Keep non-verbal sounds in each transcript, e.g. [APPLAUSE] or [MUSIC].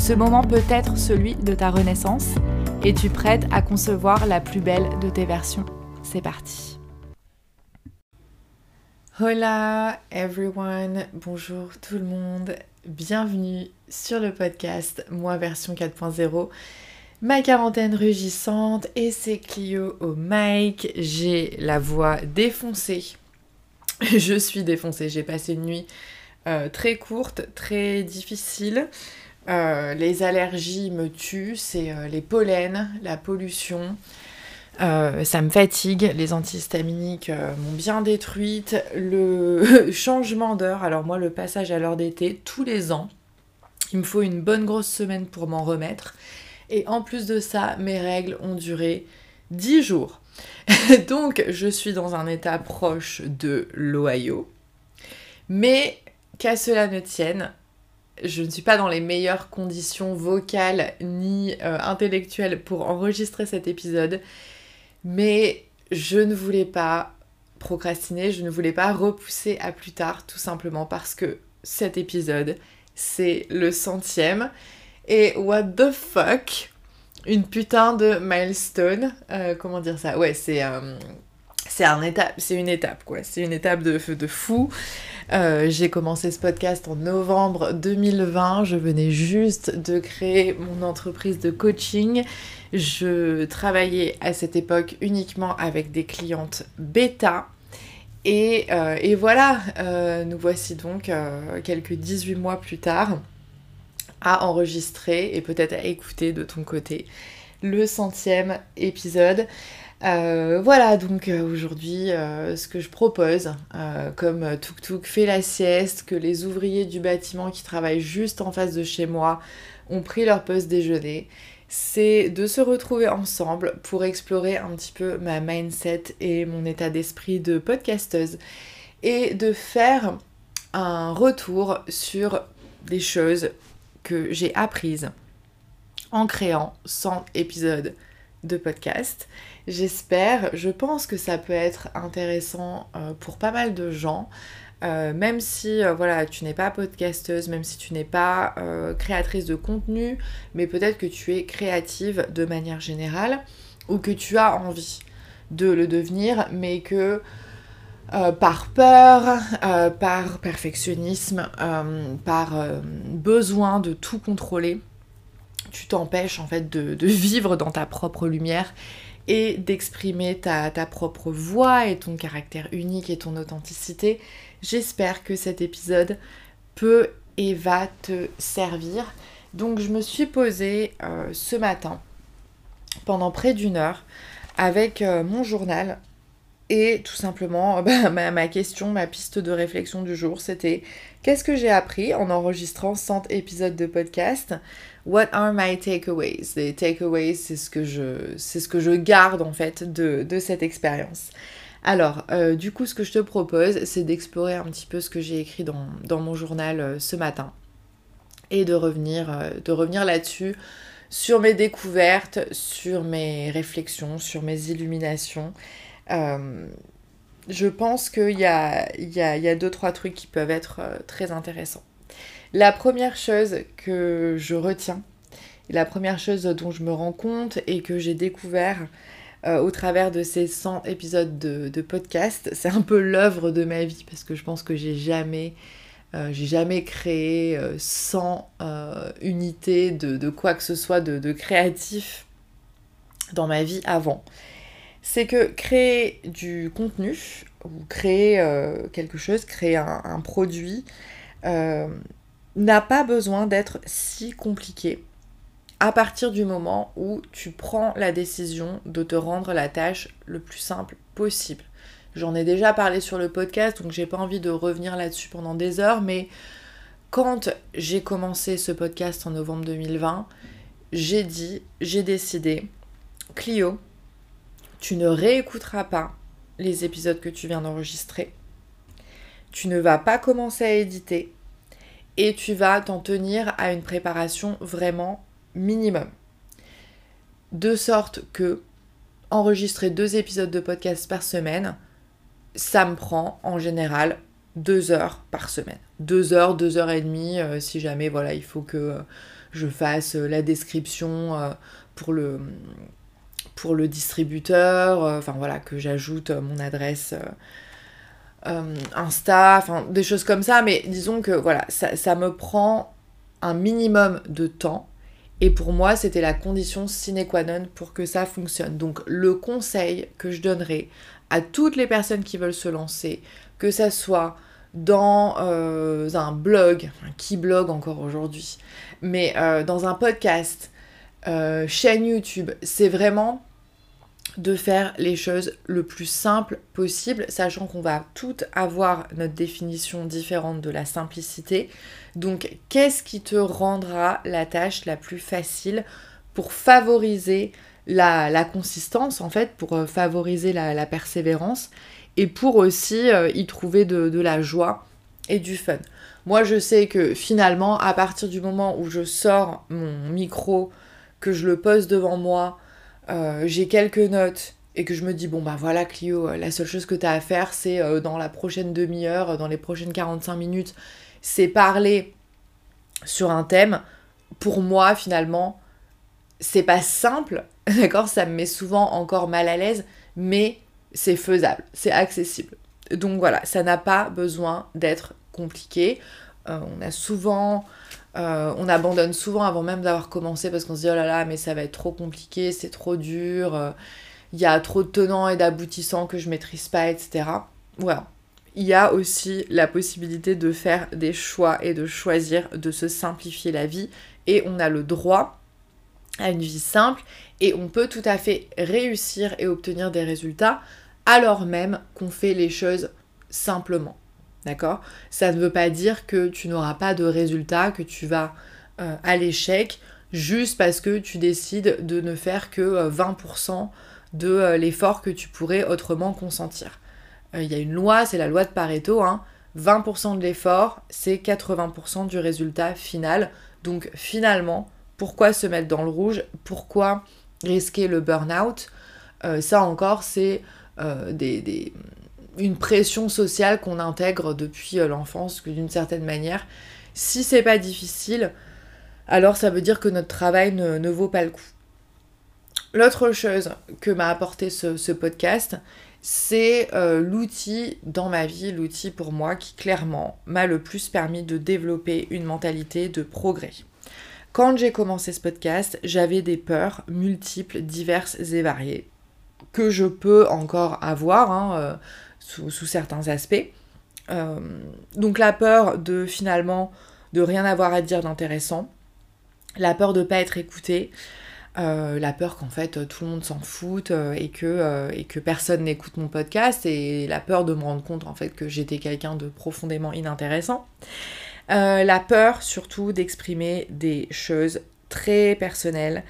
Ce moment peut être celui de ta renaissance. Es-tu prête à concevoir la plus belle de tes versions. C'est parti. Hola everyone, bonjour tout le monde, bienvenue sur le podcast Moi version 4.0, ma quarantaine rugissante et c'est Clio au mic, j'ai la voix défoncée, je suis défoncée, j'ai passé une nuit euh, très courte, très difficile, euh, les allergies me tuent, c'est euh, les pollens, la pollution. Euh, ça me fatigue, les antihistaminiques m'ont bien détruite. Le [LAUGHS] changement d'heure, alors moi le passage à l'heure d'été, tous les ans, il me faut une bonne grosse semaine pour m'en remettre. Et en plus de ça, mes règles ont duré 10 jours. [LAUGHS] Donc je suis dans un état proche de l'Ohio. Mais qu'à cela ne tienne, je ne suis pas dans les meilleures conditions vocales ni euh, intellectuelles pour enregistrer cet épisode, mais je ne voulais pas procrastiner, je ne voulais pas repousser à plus tard, tout simplement parce que cet épisode, c'est le centième. Et what the fuck? Une putain de milestone. Euh, comment dire ça? Ouais, c'est... Euh, c'est un étape, c'est une étape quoi, c'est une étape de, de fou. Euh, j'ai commencé ce podcast en novembre 2020. Je venais juste de créer mon entreprise de coaching. Je travaillais à cette époque uniquement avec des clientes bêta. Et, euh, voilà, euh, nous voici donc quelques 18 mois plus tard à enregistrer et peut-être à écouter de ton côté le centième épisode. Euh, voilà, donc euh, aujourd'hui, euh, ce que je propose, comme Tuk Tuk fait la sieste, que les ouvriers du bâtiment qui travaillent juste en face de chez moi ont pris leur pause déjeuner, c'est de se retrouver ensemble pour explorer un petit peu ma mindset et mon état d'esprit de podcasteuse et de faire un retour sur des choses que j'ai apprises en créant 100 épisodes de podcast J'espère, je pense que ça peut être intéressant euh, pour pas mal de gens. Euh, même si euh, voilà, tu n'es pas podcasteuse, même si tu n'es pas créatrice de contenu, mais peut-être que tu es créative de manière générale ou que tu as envie de le devenir, mais que par peur, par perfectionnisme, par besoin de tout contrôler, tu t'empêches en fait de, vivre dans ta propre lumière et d'exprimer ta, propre voix et ton caractère unique et ton authenticité. J'espère que cet épisode peut et va te servir. Donc je me suis posée euh, ce matin pendant près d'une heure avec euh, mon journal et tout simplement [LAUGHS] bah, ma, question, ma piste de réflexion du jour, c'était qu'est-ce que j'ai appris en enregistrant 100 épisodes de podcast? What are my takeaways? Les takeaways, c'est ce que je, c'est ce que je garde en fait de, cette expérience. Alors, euh, du coup, ce que je te propose, c'est d'explorer un petit peu ce que j'ai écrit dans, mon journal euh, ce matin et de revenir, euh, de revenir là-dessus sur mes découvertes, sur mes réflexions, sur mes illuminations. je pense qu'il y a, y, a, y a deux, trois trucs qui peuvent être très intéressants. La première chose que je retiens, la première chose dont je me rends compte et que j'ai découvert euh, au travers de ces 100 épisodes de, podcast, c'est un peu l'œuvre de ma vie parce que je pense que j'ai jamais, euh, jamais créé 100 euh, unités de, quoi que ce soit de, créatif dans ma vie avant. c'est que créer du contenu ou créer quelque chose, créer un, produit, n'a pas besoin d'être si compliqué à partir du moment où tu prends la décision de te rendre la tâche le plus simple possible. J'en ai déjà parlé sur le podcast, donc j'ai pas envie de revenir là-dessus pendant des heures, mais quand j'ai commencé ce podcast en novembre 2020, j'ai dit, j'ai décidé, Clio, tu ne réécouteras pas les épisodes que tu viens d'enregistrer. Tu ne vas pas commencer à éditer et tu vas t'en tenir à une préparation vraiment minimum. De sorte que enregistrer deux épisodes de podcast par semaine, ça me prend en général deux heures par semaine. Deux heures, deux heures et demie, euh, si jamais voilà, il faut que euh, je fasse euh, la description pour le distributeur, voilà, que j'ajoute mon adresse Insta, enfin des choses comme ça, mais disons que voilà, ça, me prend un minimum de temps et pour moi, c'était la condition sine qua non pour que ça fonctionne. Donc le conseil que je donnerais à toutes les personnes qui veulent se lancer, que ça soit dans euh, un blog, qui blog encore aujourd'hui, mais euh, dans un podcast, euh, chaîne YouTube, c'est vraiment de faire les choses le plus simple possible, sachant qu'on va toutes avoir notre définition différente de la simplicité. Donc, qu'est-ce qui te rendra la tâche la plus facile pour favoriser la, consistance, en fait, pour euh, favoriser la, persévérance et pour aussi euh, y trouver de, la joie et du fun? Moi, je sais que finalement, à partir du moment où je sors mon micro, que je le pose devant moi, euh, j'ai quelques notes et que je me dis, bon bah voilà Clio, la seule chose que tu as à faire, c'est dans la prochaine demi-heure, dans les prochaines 45 minutes, c'est parler sur un thème, pour moi finalement, c'est pas simple, [LAUGHS] d'accord Ça me met souvent encore mal à l'aise, mais c'est faisable, c'est accessible. Donc voilà, ça n'a pas besoin d'être compliqué. Euh, on a souvent, euh, on abandonne souvent avant même d'avoir commencé parce qu'on se dit oh là là, mais ça va être trop compliqué, c'est trop dur, euh, il y a trop de tenants et d'aboutissants que je maîtrise pas, etc. Voilà, il y a aussi la possibilité de faire des choix et de choisir de se simplifier la vie. Et on a le droit à une vie simple et on peut tout à fait réussir et obtenir des résultats alors même qu'on fait les choses simplement. D'accord? Ça ne veut pas dire que tu n'auras pas de résultats, que tu vas euh, à l'échec juste parce que tu décides de ne faire que 20% euh, de euh, l'effort que tu pourrais autrement consentir. Il y a une loi, c'est la loi de Pareto, 20% hein. de l'effort, c'est 80% du résultat final. Donc finalement, pourquoi se mettre dans le rouge? Pourquoi risquer le burn-out? Ça encore, c'est euh, une pression sociale qu'on intègre depuis l'enfance, d'une certaine manière. Si c'est pas difficile, alors ça veut dire que notre travail ne, vaut pas le coup. L'autre chose que m'a apporté ce podcast, c'est euh, l'outil dans ma vie, l'outil pour moi qui clairement m'a le plus permis de développer une mentalité de progrès. Quand j'ai commencé ce podcast, j'avais des peurs multiples, diverses et variées, que je peux encore avoir hein, euh, sous, certains aspects. Euh, donc la peur de finalement de rien avoir à dire d'intéressant, la peur de ne pas être écouté, euh, la peur qu'en fait tout le monde s'en foute euh, et, que, et que personne n'écoute mon podcast et la peur de me rendre compte en fait que j'étais quelqu'un de profondément inintéressant. la peur surtout d'exprimer des choses très personnelles,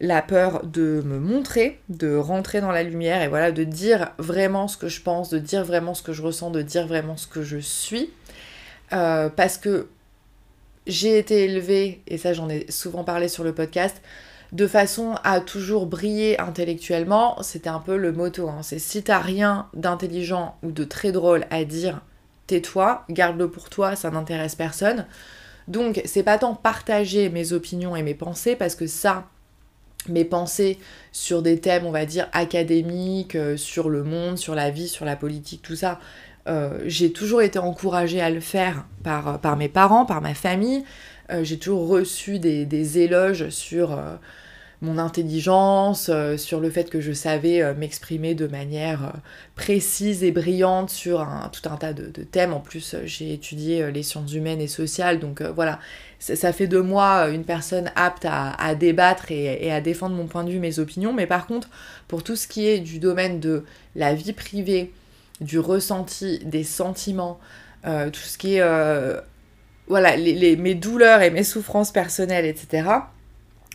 la peur de me montrer, de rentrer dans la lumière et voilà, de dire vraiment ce que je pense, de dire vraiment ce que je ressens, de dire vraiment ce que je suis. parce que j'ai été élevée, et ça j'en ai souvent parlé sur le podcast, de façon à toujours briller intellectuellement, c'était un peu le motto. Hein. C'est si t'as rien d'intelligent ou de très drôle à dire, tais-toi, garde-le pour toi, ça n'intéresse personne. Donc c'est pas tant partager mes opinions et mes pensées, parce que ça, mes pensées sur des thèmes, on va dire, académiques, euh, sur le monde, sur la vie, sur la politique, tout ça, euh, j'ai toujours été encouragée à le faire par, par mes parents, par ma famille. Euh, j'ai toujours reçu des, éloges sur mon intelligence, euh, sur le fait que je savais euh, m'exprimer de manière euh, précise et brillante sur tout un tas de, thèmes. En plus, j'ai étudié les sciences humaines et sociales, donc voilà, ça, fait de moi une personne apte à, débattre et, à défendre mon point de vue, mes opinions. Mais par contre, pour tout ce qui est du domaine de la vie privée, du ressenti, des sentiments, tout ce qui est voilà, mes douleurs et mes souffrances personnelles, etc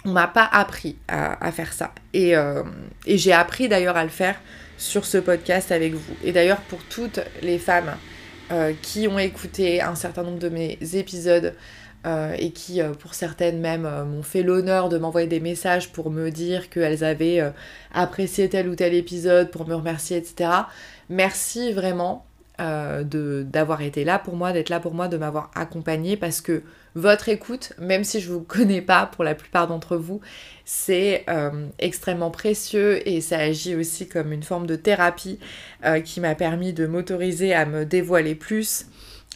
on m'a pas appris à, faire ça. Euh, et, j'ai appris d'ailleurs à le faire sur ce podcast avec vous. Et d'ailleurs pour toutes les femmes euh, qui ont écouté un certain nombre de mes épisodes euh, et qui pour certaines même m'ont fait l'honneur de m'envoyer des messages pour me dire qu'elles avaient apprécié tel ou tel épisode, pour me remercier, etc. Merci vraiment d'avoir été là pour moi, d'être là pour moi, de m'avoir accompagné parce que votre écoute, même si je ne vous [LAUGHS] connais pas pour la plupart d'entre vous, c'est euh, extrêmement précieux et ça agit aussi comme une forme de thérapie euh, qui m'a permis de m'autoriser à me dévoiler plus,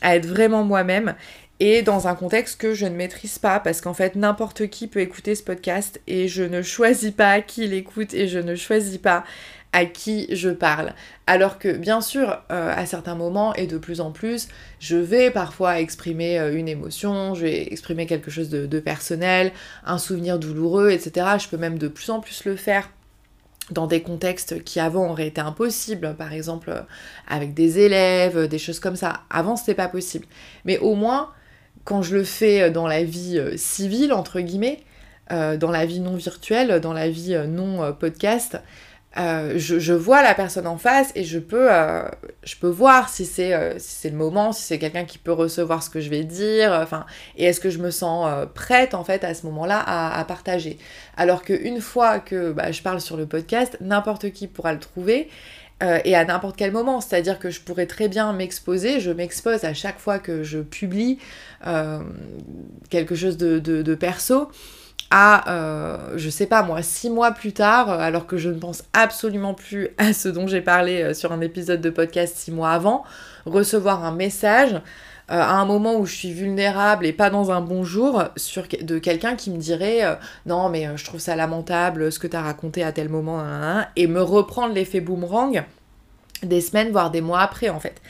à être vraiment moi-même et dans un contexte que je ne maîtrise pas parce qu'en fait n'importe qui peut écouter ce podcast et je ne choisis pas qui l'écoute et je ne choisis pas à qui je parle. Alors que bien sûr, euh, à certains moments et de plus en plus, je vais parfois exprimer euh, une émotion, je vais exprimer quelque chose de, personnel, un souvenir douloureux, etc. Je peux même de plus en plus le faire dans des contextes qui avant auraient été impossibles, par exemple euh, avec des élèves, des choses comme ça. Avant, c'était pas possible. Mais au moins, quand je le fais dans la vie civile, entre guillemets, dans la vie non virtuelle, dans la vie non podcast, euh, je, vois la personne en face et je peux, euh, je peux voir si c'est euh, si le moment, si c'est quelqu'un qui peut recevoir ce que je vais dire, enfin, et est-ce que je me sens prête en fait à ce moment-là à, partager. Alors qu'une fois que bah, je parle sur le podcast, n'importe qui pourra le trouver. Et à n'importe quel moment, c'est-à-dire que je pourrais très bien m'exposer, je m'expose à chaque fois que je publie quelque chose de, de perso, à, euh, je sais pas moi, six mois plus tard, euh, alors que je ne pense absolument plus à ce dont j'ai parlé euh, sur un épisode de podcast six mois avant, recevoir un message à un moment où je suis vulnérable et pas dans un bon jour sur, de quelqu'un qui me dirait non mais je trouve ça lamentable ce que tu as raconté à tel moment et me reprendre l'effet boomerang des semaines voire des mois après en fait.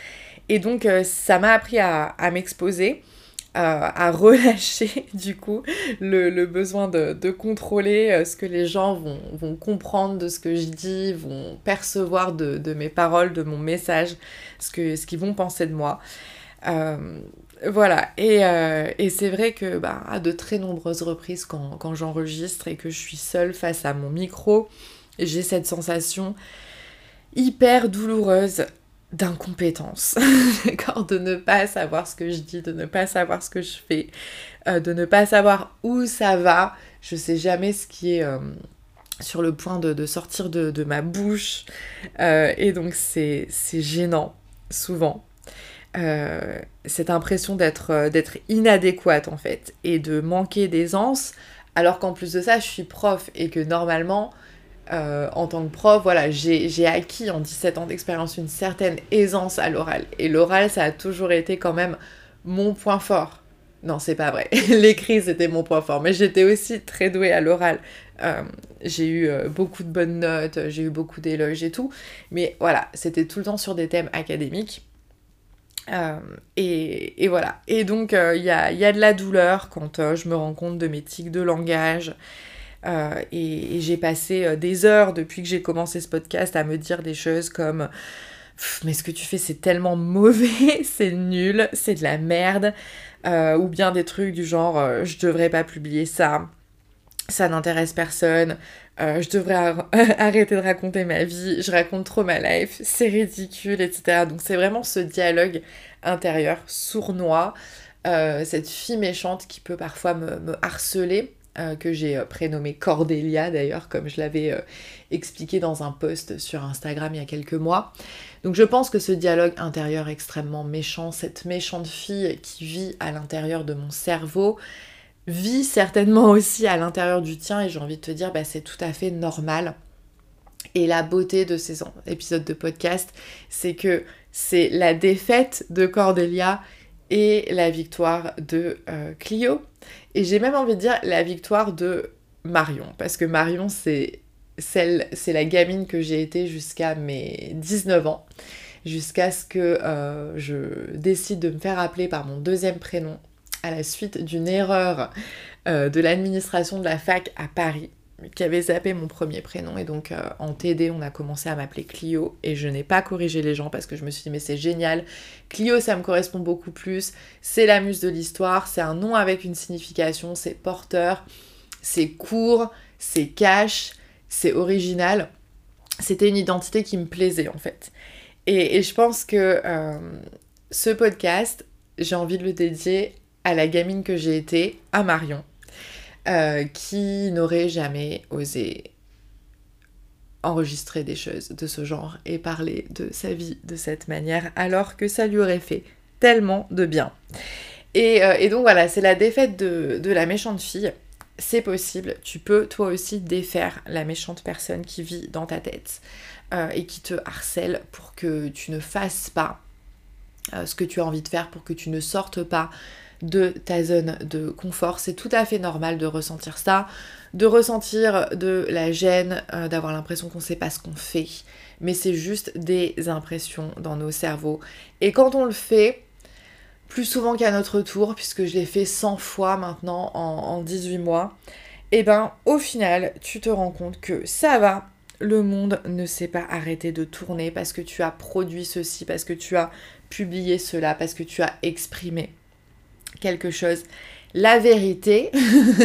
Et donc ça m'a appris à m'exposer à, [LAUGHS] relâcher du coup le, besoin de, contrôler euh, ce que les gens vont, comprendre de ce que je dis, vont percevoir de, mes paroles, de mon message, ce qu'ils ce vont penser de moi. Euh, voilà, euh, et, c'est vrai que bah, à de très nombreuses reprises quand, j'enregistre et que je suis seule face à mon micro, j'ai cette sensation hyper douloureuse d'incompétence, [LAUGHS] d'accord, de ne pas savoir ce que je dis, de ne pas savoir ce que je fais, euh, de ne pas savoir où ça va. Je sais jamais ce qui est sur le point de, sortir de, ma bouche, et donc c'est gênant, souvent. Cette impression d'être d'être inadéquate en fait et de manquer d'aisance alors qu'en plus de ça je suis prof et que normalement euh, en tant que prof, voilà, j'ai acquis en 17 ans d'expérience une certaine aisance à l'oral. Et l'oral, ça a toujours été quand même mon point fort. Non, c'est pas vrai. [LAUGHS] L'écrit, c'était mon point fort. Mais j'étais aussi très douée à l'oral. Euh, j'ai eu euh, beaucoup de bonnes notes, j'ai eu beaucoup d'éloges et tout. Mais voilà, c'était tout le temps sur des thèmes académiques. Et, voilà. Et donc, il y a, y, a, de la douleur quand je me rends compte de mes tics de langage, euh, et, j'ai passé euh, des heures depuis que j'ai commencé ce podcast à me dire des choses comme mais ce que tu fais c'est tellement [LAUGHS] mauvais, c'est nul, c'est de la merde, euh, ou bien des trucs du genre je devrais pas publier ça, ça n'intéresse personne, je devrais [LAUGHS] arrêter de raconter ma vie, je raconte trop ma life, c'est ridicule, etc. Donc c'est vraiment ce dialogue intérieur sournois, cette fille méchante qui peut parfois me harceler euh, que j'ai euh, prénommé Cordélia d'ailleurs, comme je l'avais euh, expliqué dans un post sur Instagram il y a quelques mois. Donc je pense que ce dialogue intérieur extrêmement méchant, cette méchante fille qui vit à l'intérieur de mon cerveau, vit certainement aussi à l'intérieur du tien et j'ai envie de te dire, bah, c'est tout à fait normal. Et la beauté de ces épisodes de podcast, c'est que c'est la défaite de Cordélia et la victoire de Clio. Et j'ai même envie de dire la victoire de Marion, parce que Marion, c'est celle, c'est la gamine que j'ai été jusqu'à mes 19 ans, jusqu'à ce que euh, je décide de me faire appeler par mon deuxième prénom à la suite d'une erreur euh, de l'administration de la fac à Paris qui avait zappé mon premier prénom. Et donc euh, en TD on a commencé à m'appeler Clio. Et je n'ai pas corrigé les gens parce que je me suis dit mais c'est génial. Clio ça me correspond beaucoup plus. C'est la muse de l'histoire. C'est un nom avec une signification. C'est porteur. C'est court. C'est cash. C'est original. C'était une identité qui me plaisait en fait. Et, je pense que euh, ce podcast j'ai envie de le dédier à la gamine que j'ai été à Marion euh, qui n'aurait jamais osé enregistrer des choses de ce genre et parler de sa vie de cette manière alors que ça lui aurait fait tellement de bien. Et, euh, donc voilà, c'est la défaite de, la méchante fille. C'est possible, tu peux toi aussi défaire la méchante personne qui vit dans ta tête euh, et qui te harcèle pour que tu ne fasses pas ce que tu as envie de faire, pour que tu ne sortes pas de ta zone de confort. C'est tout à fait normal de ressentir ça, de ressentir de la gêne, euh, d'avoir l'impression qu'on ne sait pas ce qu'on fait. Mais c'est juste des impressions dans nos cerveaux. Et quand on le fait, plus souvent qu'à notre tour, puisque je l'ai fait 100 fois maintenant en, 18 mois, et eh ben au final, tu te rends compte que ça va, le monde ne s'est pas arrêté de tourner parce que tu as produit ceci, parce que tu as publié cela, parce que tu as exprimé quelque chose. La vérité,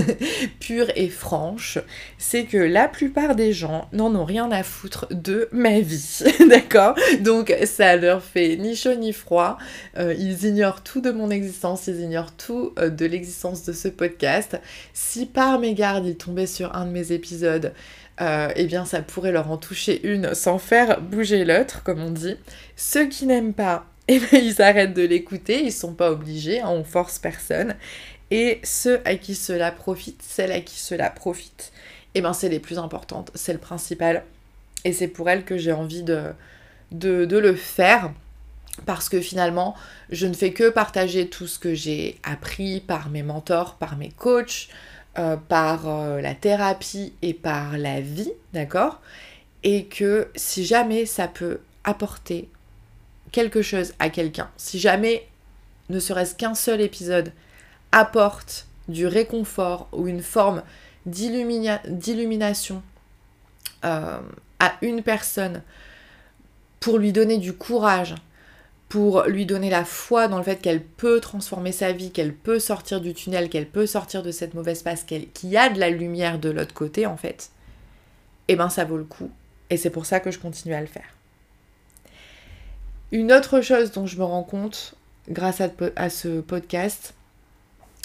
[LAUGHS] pure et franche, c'est que la plupart des gens n'en ont rien à foutre de ma vie, [LAUGHS] d'accord? Donc ça leur fait ni chaud ni froid, euh, ils ignorent tout de mon existence, ils ignorent tout euh, de l'existence de ce podcast. Si par mégarde ils tombaient sur un de mes épisodes, euh, eh bien ça pourrait leur en toucher une sans faire bouger l'autre, comme on dit. Ceux qui n'aiment pas [LAUGHS] et bien ils arrêtent de l'écouter, ils sont pas obligés, hein, on force personne. Et ceux à qui cela profite, celles à qui cela profite, et eh ben c'est les plus importantes, c'est le principal. Et c'est pour elles que j'ai envie de, de, le faire. Parce que finalement, je ne fais que partager tout ce que j'ai appris par mes mentors, par mes coachs, euh, par euh, la thérapie et par la vie, d'accord? Et que si jamais ça peut apporter quelque chose à quelqu'un, si jamais ne serait-ce qu'un seul épisode apporte du réconfort ou une forme d'illumination euh, à une personne pour lui donner du courage, pour lui donner la foi dans le fait qu'elle peut transformer sa vie, qu'elle peut sortir du tunnel, qu'elle peut sortir de cette mauvaise passe, qu'il y a de la lumière de l'autre côté en fait, eh ben ça vaut le coup. Et c'est pour ça que je continue à le faire. Une autre chose dont je me rends compte grâce à, ce podcast,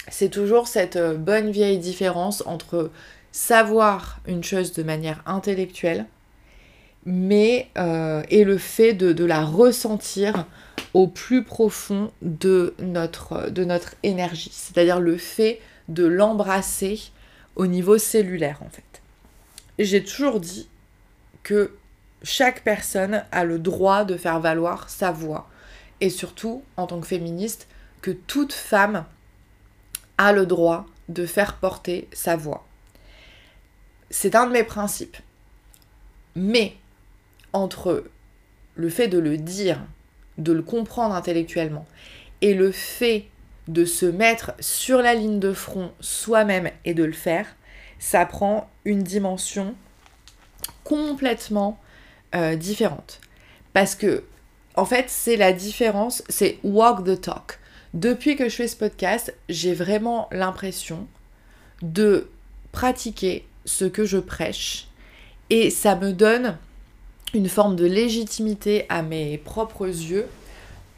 c'est toujours cette euh, bonne vieille différence entre savoir une chose de manière intellectuelle, mais euh, et le fait de, la ressentir au plus profond de notre, de notre énergie, c'est-à-dire le fait de l'embrasser au niveau cellulaire en fait. J'ai toujours dit que chaque personne a le droit de faire valoir sa voix. Et surtout, en tant que féministe, que toute femme a le droit de faire porter sa voix. C'est un de mes principes. Mais entre le fait de le dire, de le comprendre intellectuellement, et le fait de se mettre sur la ligne de front soi-même et de le faire, ça prend une dimension complètement euh, différente. Parce que, en fait, c'est la différence, c'est walk the talk. Depuis que je fais ce podcast, j'ai vraiment l'impression de pratiquer ce que je prêche et ça me donne une forme de légitimité à mes propres yeux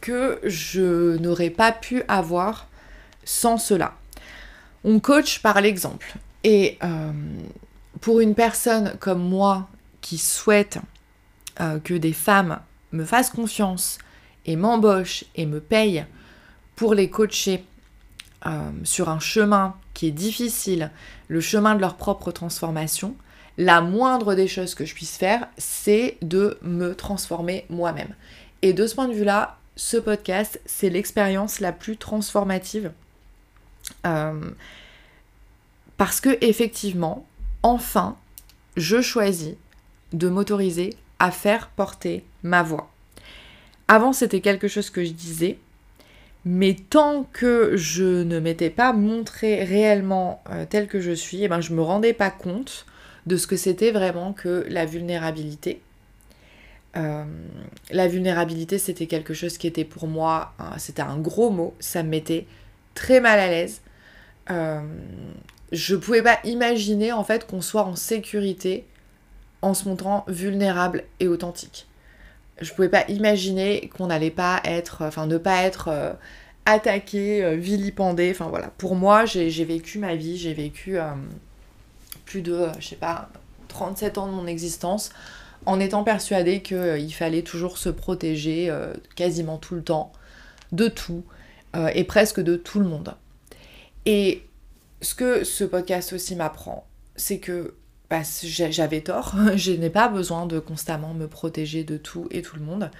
que je n'aurais pas pu avoir sans cela. On coach par l'exemple. Et euh, pour une personne comme moi qui souhaite euh, que des femmes me fassent confiance et m'embauchent et me payent pour les coacher euh, sur un chemin qui est difficile, le chemin de leur propre transformation, la moindre des choses que je puisse faire, c'est de me transformer moi-même. Et de ce point de vue-là, ce podcast, c'est l'expérience la plus transformative. Euh, parce que effectivement, enfin, je choisis de m'autoriser à faire porter ma voix. Avant, c'était quelque chose que je disais, mais tant que je ne m'étais pas montrée réellement euh, telle que je suis, eh ben, je ne me rendais pas compte de ce que c'était vraiment que la vulnérabilité. Euh, la vulnérabilité, c'était quelque chose qui était pour moi, c'était un gros mot, ça me mettait très mal à l'aise. Euh, je pouvais pas imaginer en fait qu'on soit en sécurité en se montrant vulnérable et authentique. Je pouvais pas imaginer qu'on n'allait pas être, enfin ne pas être euh, attaqué, euh, vilipendé. Enfin voilà, pour moi, j'ai vécu ma vie, j'ai vécu euh, plus de, je sais pas, 37 ans de mon existence en étant persuadée qu'il fallait toujours se protéger quasiment tout le temps, de tout, et presque de tout le monde. Et ce que ce podcast aussi m'apprend, c'est que bah, j'avais tort, [LAUGHS] je n'ai pas besoin de constamment me protéger de tout et tout le monde.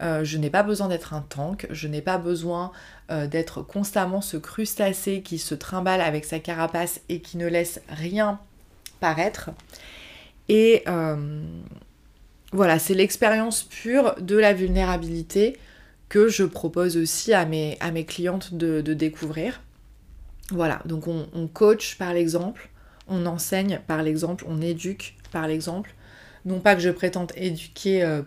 Euh, je n'ai pas besoin d'être un tank, je n'ai pas besoin euh, d'être constamment ce crustacé qui se trimballe avec sa carapace et qui ne laisse rien paraître. Et euh, voilà, c'est l'expérience pure de la vulnérabilité que je propose aussi à mes, clientes de découvrir. Voilà, donc on, coach par l'exemple, on enseigne par l'exemple, on éduque par l'exemple. Non pas que je prétende éduquer euh,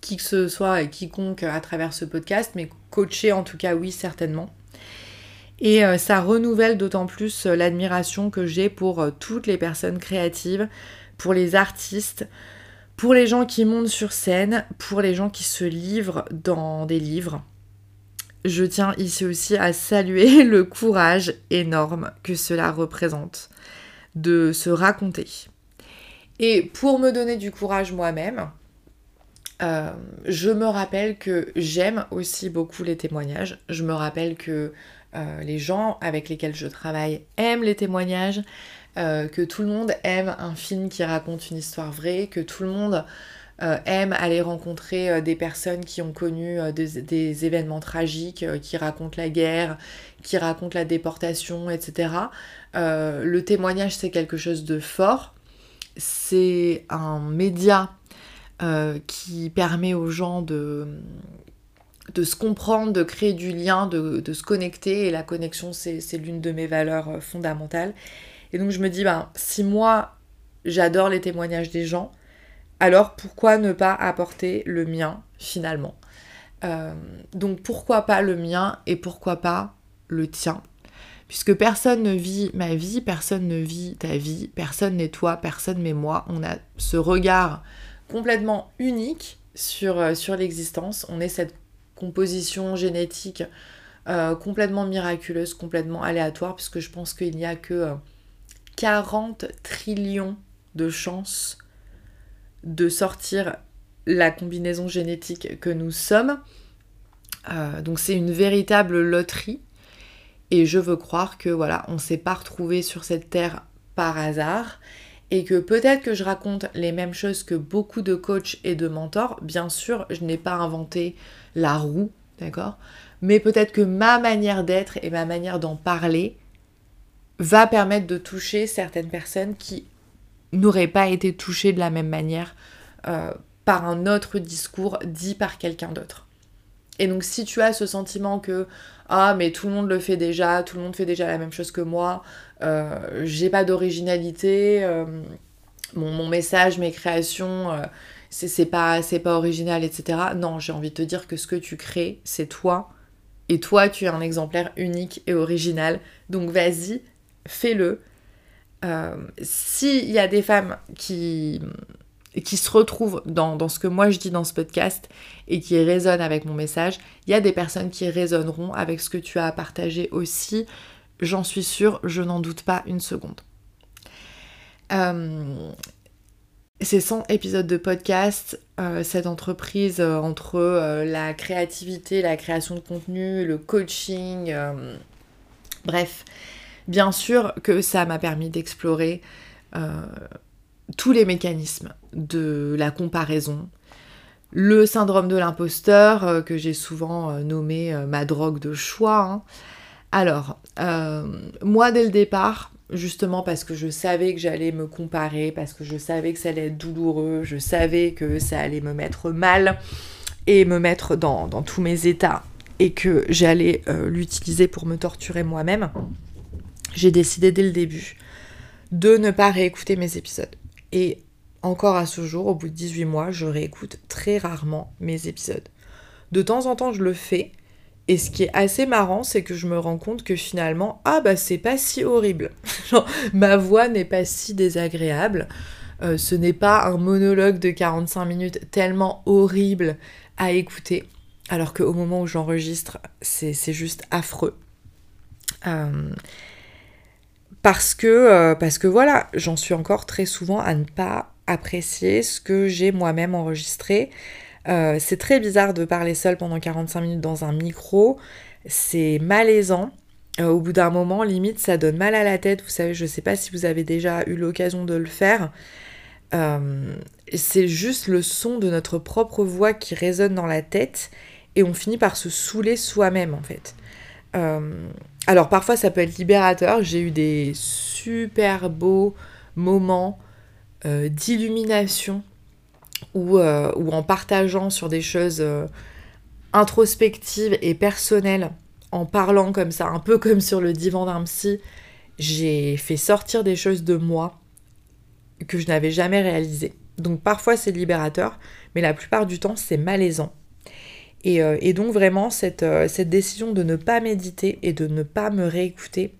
qui que ce soit et quiconque à travers ce podcast, mais coacher en tout cas oui certainement. Et euh, ça renouvelle d'autant plus euh, l'admiration que j'ai pour toutes les personnes créatives, pour les artistes, pour les gens qui montent sur scène, pour les gens qui se livrent dans des livres je tiens ici aussi à saluer [LAUGHS] le courage énorme que cela représente de se raconter. Et pour me donner du courage moi-même, euh, je me rappelle que j'aime aussi beaucoup les témoignages. Je me rappelle que euh, les gens avec lesquels je travaille aiment les témoignages, euh, que tout le monde aime un film qui raconte une histoire vraie, que tout le monde aime aller rencontrer des personnes qui ont connu des, événements tragiques, qui racontent la guerre, qui racontent la déportation, etc. le témoignage, c'est quelque chose de fort. C'est un média qui permet aux gens de, se comprendre, de créer du lien, de, se connecter. Et la connexion, c'est l'une de mes valeurs fondamentales. Et donc je me dis, ben, si moi, j'adore les témoignages des gens, alors pourquoi ne pas apporter le mien finalement? Euh, Donc pourquoi pas le mien et pourquoi pas le tien? Puisque personne ne vit ma vie, personne ne vit ta vie, personne n'est toi, personne n'est moi. On a ce regard complètement unique sur, euh, l'existence. On est cette composition génétique euh, complètement miraculeuse, complètement aléatoire, puisque je pense qu'il n'y a que 40 trillions de chances de sortir la combinaison génétique que nous sommes. Euh, donc c'est une véritable loterie. Et je veux croire que voilà, on s'est pas retrouvé sur cette terre par hasard. Et que peut-être que je raconte les mêmes choses que beaucoup de coachs et de mentors. Bien sûr, je n'ai pas inventé la roue, d'accord? Mais peut-être que ma manière d'être et ma manière d'en parler va permettre de toucher certaines personnes qui n'aurait pas été touché de la même manière euh, par un autre discours dit par quelqu'un d'autre. Et donc si tu as ce sentiment que ah mais tout le monde le fait déjà, tout le monde fait déjà la même chose que moi, euh, j'ai pas d'originalité, euh, mon, message, mes créations, c'est pas, pas original, etc. Non, j'ai envie de te dire que ce que tu crées, c'est toi. Et toi, tu es un exemplaire unique et original. Donc vas-y, fais-le. Euh, s'il y a des femmes qui, qui se retrouvent dans, dans, ce que moi je dis dans ce podcast et qui résonnent avec mon message, il y a des personnes qui résonneront avec ce que tu as à partager aussi. J'en suis sûre, je n'en doute pas une seconde. Euh, ces 100 épisodes de podcast, euh, cette entreprise entre la créativité, la création de contenu, le coaching, bref, Bien sûr que ça m'a permis d'explorer euh, tous les mécanismes de la comparaison, le syndrome de l'imposteur, euh, que j'ai souvent euh, nommé ma drogue de choix. Hein. Alors, moi dès le départ, justement parce que je savais que j'allais me comparer, parce que je savais que ça allait être douloureux, je savais que ça allait me mettre mal et me mettre dans, tous mes états et que j'allais euh, l'utiliser pour me torturer moi-même, j'ai décidé dès le début de ne pas réécouter mes épisodes. Et encore à ce jour, au bout de 18 mois, je réécoute très rarement mes épisodes. De temps en temps, je le fais. Et ce qui est assez marrant, c'est que je me rends compte que finalement, ah bah c'est pas si horrible. [LAUGHS] ma voix n'est pas si désagréable. Euh, ce n'est pas un monologue de 45 minutes tellement horrible à écouter. Alors qu'au moment où j'enregistre, c'est juste affreux. Euh, parce que, euh, parce que voilà, j'en suis encore très souvent à ne pas apprécier ce que j'ai moi-même enregistré. Euh, c'est très bizarre de parler seul pendant 45 minutes dans un micro. C'est malaisant. Euh, au bout d'un moment, limite, ça donne mal à la tête. Vous savez, je ne sais pas si vous avez déjà eu l'occasion de le faire. c'est juste le son de notre propre voix qui résonne dans la tête et on finit par se saouler soi-même en fait. Alors parfois ça peut être libérateur, j'ai eu des super beaux moments euh, d'illumination euh, ou, en partageant sur des choses euh, introspectives et personnelles, en parlant comme ça, un peu [LAUGHS] comme sur le divan d'un psy, j'ai fait sortir des choses de moi que je n'avais jamais réalisées. Donc parfois c'est libérateur, mais la plupart du temps c'est malaisant. Euh, et, donc vraiment, euh, cette, décision de ne pas méditer et de ne pas me réécouter,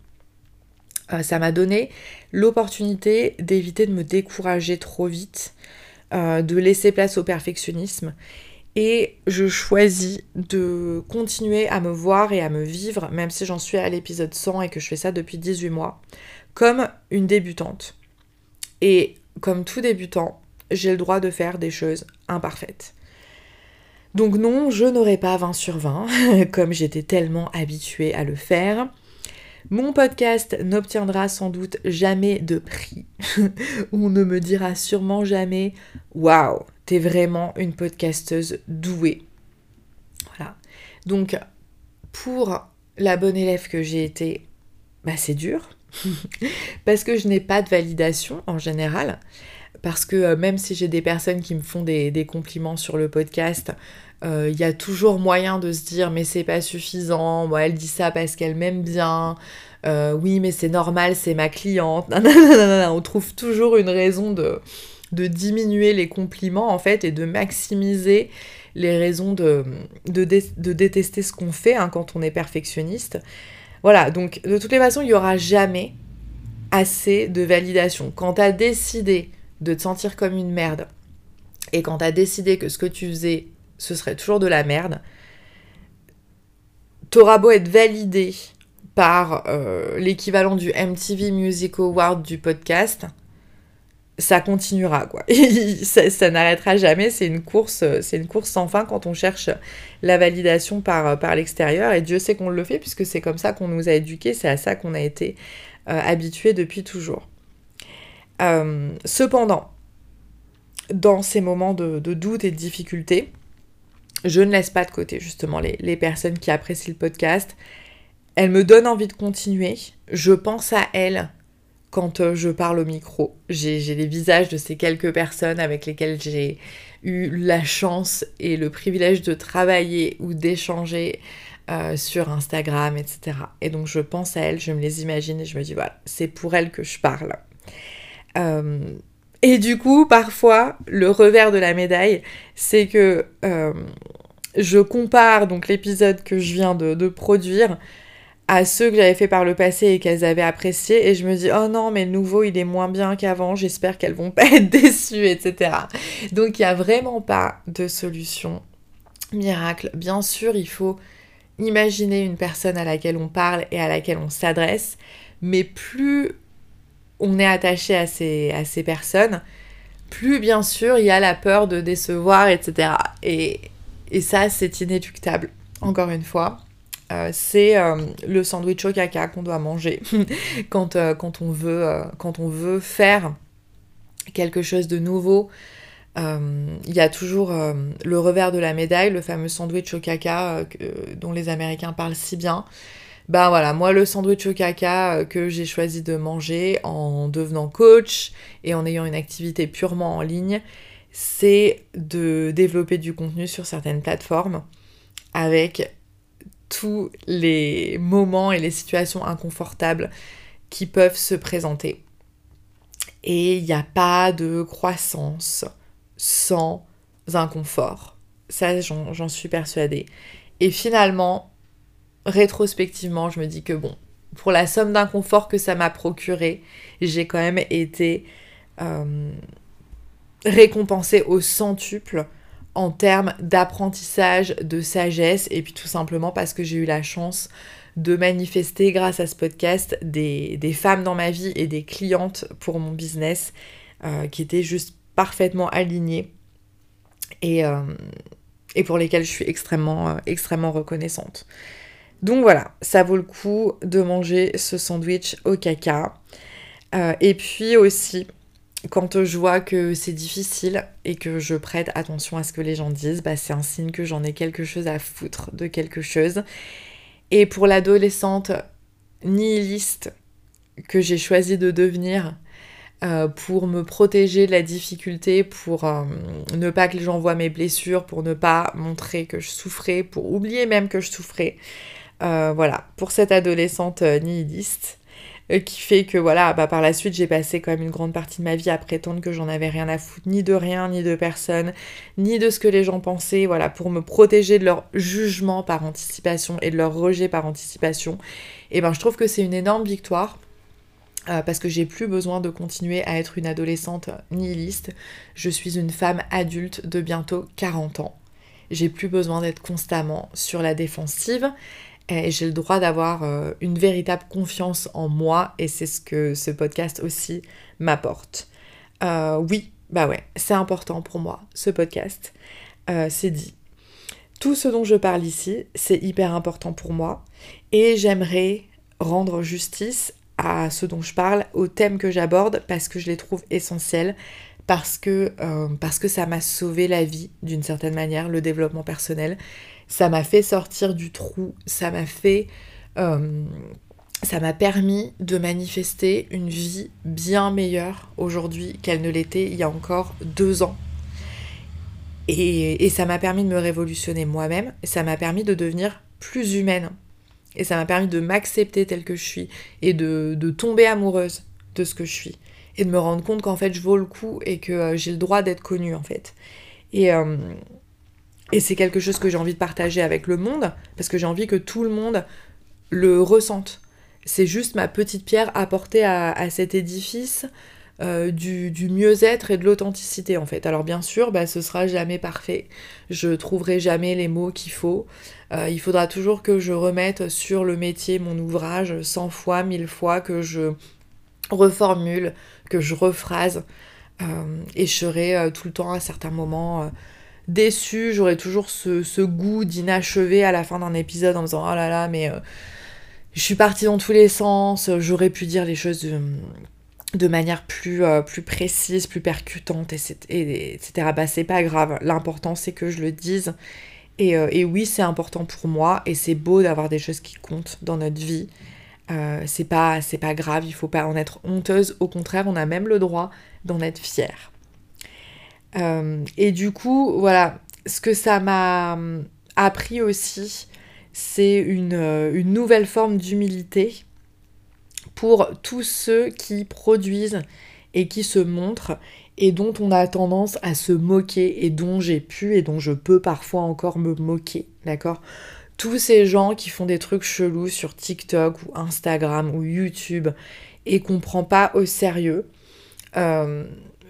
euh, ça m'a donné l'opportunité d'éviter de me décourager trop vite, de laisser place au perfectionnisme. Et je choisis de continuer à me voir et à me vivre, même si j'en suis à l'épisode 100 et que je fais ça depuis 18 mois, comme une débutante. Et comme tout débutant, j'ai le droit de faire des choses imparfaites. Donc non, je n'aurai pas 20 sur 20, [LAUGHS] comme j'étais tellement habituée à le faire. Mon podcast n'obtiendra sans doute jamais de prix. [LAUGHS] On ne me dira sûrement jamais Waouh, t'es vraiment une podcasteuse douée. Voilà. Donc, pour la bonne élève que j'ai été, bah c'est dur. [LAUGHS] parce que je n'ai pas de validation en général parce que euh, même si j'ai des personnes qui me font des, compliments sur le podcast, il euh, y a toujours moyen de se dire mais c'est pas suffisant, elle dit ça parce qu'elle m'aime bien, euh, oui mais c'est normal, c'est ma cliente, [LAUGHS] on trouve toujours une raison de, diminuer les compliments en fait et de maximiser les raisons de, de, détester ce qu'on fait hein, quand on est perfectionniste. Voilà, donc de toutes les façons, il n'y aura jamais assez de validation. Quand tu as décidé de te sentir comme une merde, et quand t'as décidé que ce que tu faisais, ce serait toujours de la merde, t'auras beau être validé par euh, l'équivalent du MTV Music Award du podcast, ça continuera quoi. [LAUGHS] ça, n'arrêtera jamais. C'est une course, c'est une course sans fin quand on cherche la validation par, par l'extérieur. Et Dieu sait qu'on le fait puisque c'est comme ça qu'on nous a éduqués, c'est à ça qu'on a été euh, habitués depuis toujours. Euh, cependant, dans ces moments de, doute et de difficulté, je ne laisse pas de côté justement les, personnes qui apprécient le podcast. Elles me donnent envie de continuer. Je pense à elles quand euh, je parle au micro. J'ai les visages de ces quelques personnes avec lesquelles j'ai eu la chance et le privilège de travailler ou d'échanger euh, sur Instagram, etc. Et donc je pense à elles, je me les imagine et je me dis voilà, c'est pour elles que je parle. Euh, et du coup, parfois, le revers de la médaille, c'est que euh, je compare donc l'épisode que je viens de, produire à ceux que j'avais fait par le passé et qu'elles avaient apprécié et je me dis oh non mais le nouveau il est moins bien qu'avant j'espère qu'elles vont pas [LAUGHS] être déçues etc donc il n'y a vraiment pas de solution miracle. Bien sûr il faut imaginer une personne à laquelle on parle et à laquelle on s'adresse mais plus on est attaché à ces, à ces personnes, plus bien sûr il y a la peur de décevoir, etc. Et, ça, c'est inéluctable, encore une fois. Euh, c'est euh, le sandwich au caca qu'on doit manger [LAUGHS] quand, euh, quand, on veut, quand on veut faire quelque chose de nouveau. Il y a toujours le revers de la médaille, le fameux sandwich au caca dont les Américains parlent si bien. Ben voilà, moi le sandwich au caca euh, que j'ai choisi de manger en devenant coach et en ayant une activité purement en ligne, c'est de développer du contenu sur certaines plateformes avec tous les moments et les situations inconfortables qui peuvent se présenter. Et il n'y a pas de croissance sans inconfort. Ça, j'en suis persuadée. Et finalement, rétrospectivement, je me dis que bon, pour la somme d'inconfort que ça m'a procuré, j'ai quand même été euh, récompensée au centuple en termes d'apprentissage, de sagesse, et puis tout simplement parce que j'ai eu la chance de manifester grâce à ce podcast des, femmes dans ma vie et des clientes pour mon business euh, qui étaient juste parfaitement alignées et, euh, et pour lesquelles je suis extrêmement, extrêmement reconnaissante. Donc voilà, ça vaut le coup de manger ce sandwich au caca. Euh, et puis aussi, quand je vois que c'est difficile et que je prête attention à ce que les gens disent, bah c'est un signe que j'en ai quelque chose à foutre de quelque chose. Et pour l'adolescente nihiliste que j'ai choisi de devenir, euh, pour me protéger de la difficulté, pour euh, ne pas que les gens voient mes blessures, pour ne pas montrer que je souffrais, pour oublier même que je souffrais. Euh, voilà, pour cette adolescente euh, nihiliste, euh, qui fait que voilà, bah, par la suite j'ai passé quand même une grande partie de ma vie à prétendre que j'en avais rien à foutre, ni de rien, ni de personne, ni de ce que les gens pensaient, voilà, pour me protéger de leur jugement par anticipation et de leur rejet par anticipation. Et ben je trouve que c'est une énorme victoire. parce que j'ai plus besoin de continuer à être une adolescente nihiliste. Je suis une femme adulte de bientôt 40 ans. J'ai plus besoin d'être constamment sur la défensive j'ai le droit d'avoir euh, une véritable confiance en moi et c'est ce que ce podcast aussi m'apporte. Euh, oui, bah ouais, c'est important pour moi, ce podcast. Euh, c'est dit. Tout ce dont je parle ici, c'est hyper important pour moi et j'aimerais rendre justice à ce dont je parle, aux thèmes que j'aborde parce que je les trouve essentiels, parce que, parce que ça m'a sauvé la vie d'une certaine manière, le développement personnel ça m'a fait sortir du trou, ça m'a fait... Euh, ça m'a permis de manifester une vie bien meilleure aujourd'hui qu'elle ne l'était il y a encore deux ans. Et, ça m'a permis de me révolutionner moi-même, ça m'a permis de devenir plus humaine. Et ça m'a permis de m'accepter telle que je suis et de, tomber amoureuse de ce que je suis. Et de me rendre compte qu'en fait je vaux le coup et que euh, j'ai le droit d'être connue en fait. Et, euh, et c'est quelque chose que j'ai envie de partager avec le monde, parce que j'ai envie que tout le monde le ressente. C'est juste ma petite pierre apportée à, cet édifice euh, du, mieux-être et de l'authenticité en fait. Alors bien sûr, bah, ce sera jamais parfait. Je trouverai jamais les mots qu'il faut. Euh, il faudra toujours que je remette sur le métier mon ouvrage 100 fois, 1000 fois, que je reformule, que je rephrase. Euh, et je serai tout le temps à certains moments déçue, j'aurais toujours ce, goût d'inachevé à la fin d'un épisode en me disant oh là là, mais euh, je suis partie dans tous les sens, j'aurais pu dire les choses de, manière plus, euh, plus précise, plus percutante, etc. Bah, c'est pas grave, l'important c'est que je le dise. Et, euh, et oui, c'est important pour moi et c'est beau d'avoir des choses qui comptent dans notre vie. c'est pas, pas grave, il faut pas en être honteuse, au contraire, on a même le droit d'en être fier. Euh, et du coup, voilà, ce que ça m'a euh, appris aussi, c'est une, euh, une, nouvelle forme d'humilité pour tous ceux qui produisent et qui se montrent et dont on a tendance à se moquer et dont j'ai pu et dont je peux parfois encore me moquer, d'accord? Tous ces gens qui font des trucs chelous sur TikTok ou Instagram ou YouTube et qu'on prend pas au sérieux. Euh,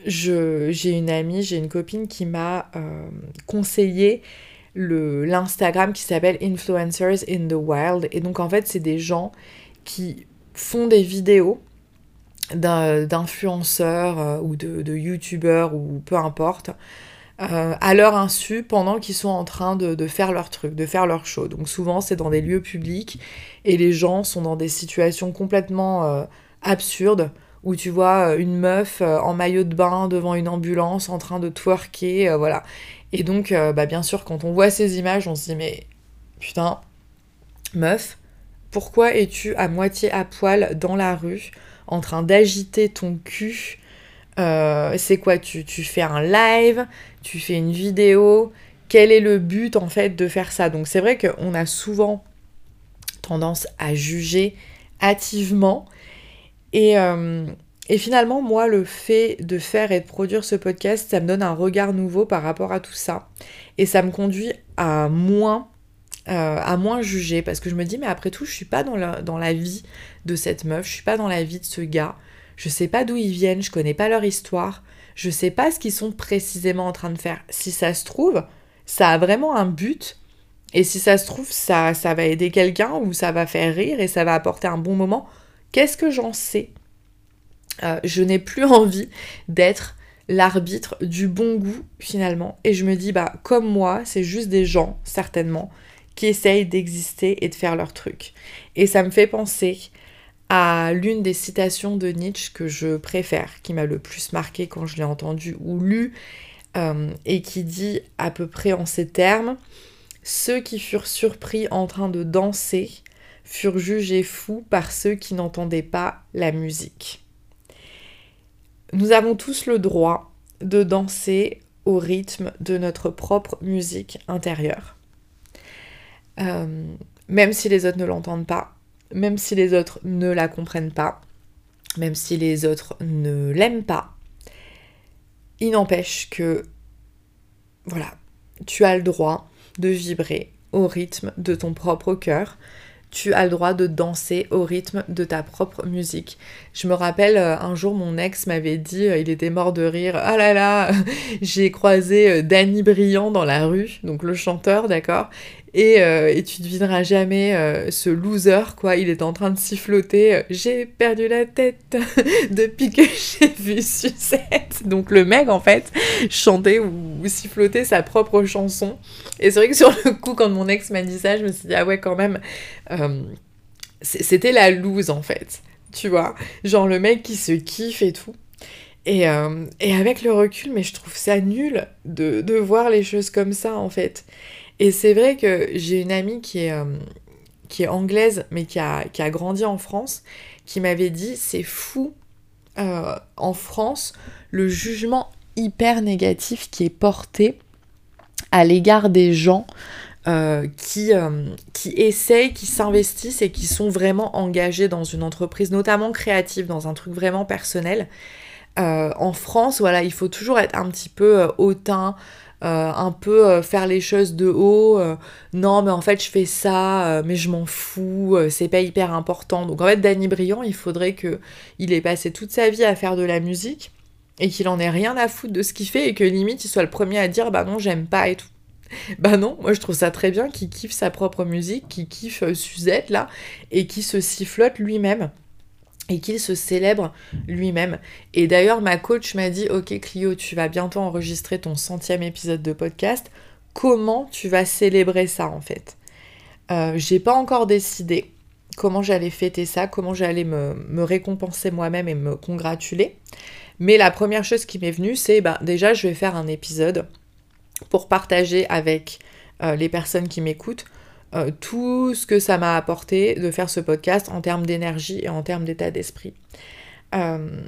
j'ai une amie, j'ai une copine qui m'a euh, conseillé l'Instagram qui s'appelle Influencers in the Wild. Et donc en fait, c'est des gens qui font des vidéos d'influenceurs euh, ou de, de youtubeurs ou peu importe, euh, à leur insu pendant qu'ils sont en train de, de, faire leur truc, de faire leur show. Donc souvent c'est dans des lieux publics et les gens sont dans des situations complètement absurdes où tu vois euh, une meuf euh, en maillot de bain devant une ambulance en train de twerker, euh, voilà. Et donc, bah, bien sûr, quand on voit ces images, on se dit, mais putain, meuf, Pourquoi es-tu à moitié à poil dans la rue en train d'agiter ton cul C'est quoi tu, tu fais un live Tu fais une vidéo Quel est le but en fait de faire ça? Donc c'est vrai qu'on a souvent tendance à juger hâtivement et, euh, et finalement, moi, le fait de faire et de produire ce podcast, ça me donne un regard nouveau par rapport à tout ça. Et ça me conduit à moins, euh, à moins juger. Parce que je me dis, mais après tout, je suis pas dans la, dans la vie de cette meuf, je suis pas dans la vie de ce gars. Je sais pas d'où ils viennent, je connais pas leur histoire. Je sais pas ce qu'ils sont précisément en train de faire. Si ça se trouve, ça a vraiment un but. Et si ça se trouve, ça, ça va aider quelqu'un ou ça va faire rire et ça va apporter un bon moment. Qu'est-ce que j'en sais? Euh, Je n'ai plus [LAUGHS] envie d'être l'arbitre du bon goût finalement. Et je me dis, bah comme moi, c'est juste des gens, certainement, qui essayent d'exister et de faire leur truc. Et ça me fait penser à l'une des citations de Nietzsche que je préfère, qui m'a le plus marqué quand je l'ai entendu ou lu, euh, et qui dit à peu près en ces termes, ceux qui furent surpris en train de danser furent jugés fous par ceux qui n'entendaient pas la musique. Nous avons tous le droit de danser au rythme de notre propre musique intérieure. Euh, même si les autres ne l'entendent pas, même si les autres ne la comprennent pas, même si les autres ne l'aiment pas, il n'empêche que, voilà, tu as le droit de vibrer au rythme de ton propre cœur, tu as le droit de danser au rythme de ta propre musique. Je me rappelle euh, un jour mon ex m'avait dit, euh, il était mort de rire, ah là là, [LAUGHS] j'ai croisé euh, Danny Briand dans la rue, donc le chanteur, d'accord, euh, et, tu devineras jamais euh, ce loser, quoi. Il est en train de siffloter. Euh, j'ai perdu la tête [LAUGHS] depuis que j'ai vu Sucette. Donc le mec, en fait, chantait ou, sifflotait sa propre chanson. Et c'est vrai que sur le coup, quand mon ex m'a dit ça, je me suis dit, ah ouais, quand même, c'était la loose, en fait. Tu vois Genre le mec qui se kiffe et tout. Et, et avec le recul, mais je trouve ça nul de, de voir les choses comme ça, en fait. Et c'est vrai que j'ai une amie qui est, euh, qui est anglaise, mais qui a, qui a grandi en France, qui m'avait dit c'est fou euh, en France le jugement hyper négatif qui est porté à l'égard des gens euh, qui, qui essayent, qui s'investissent et qui sont vraiment engagés dans une entreprise, notamment créative, dans un truc vraiment personnel. en France, voilà, il faut toujours être un petit peu hautain, euh, un peu euh, faire les choses de haut. Euh, non, mais en fait, je fais ça, mais je m'en fous, c'est pas hyper important. Donc en fait, Danny Briand, il faudrait que il ait passé toute sa vie à faire de la musique et qu'il en ait rien à foutre de ce qu'il fait et que limite il soit le premier à dire bah non, j'aime pas et tout. [LAUGHS] Bah non, moi je trouve ça très bien qu'il kiffe sa propre musique, qu'il kiffe Suzette là, et qu'il se sifflote lui-même et qu'il se célèbre lui-même. Et d'ailleurs, ma coach m'a dit, ok Clio, tu vas bientôt enregistrer ton centième épisode de podcast. Comment tu vas célébrer ça en fait? Euh, J'ai pas encore décidé comment j'allais fêter ça, comment j'allais me, récompenser moi-même et me congratuler. Mais la première chose qui m'est venue, c'est bah, déjà, je vais faire un épisode pour partager avec euh, les personnes qui m'écoutent euh, tout ce que ça m'a apporté de faire ce podcast en termes d'énergie et en termes d'état d'esprit. Euh,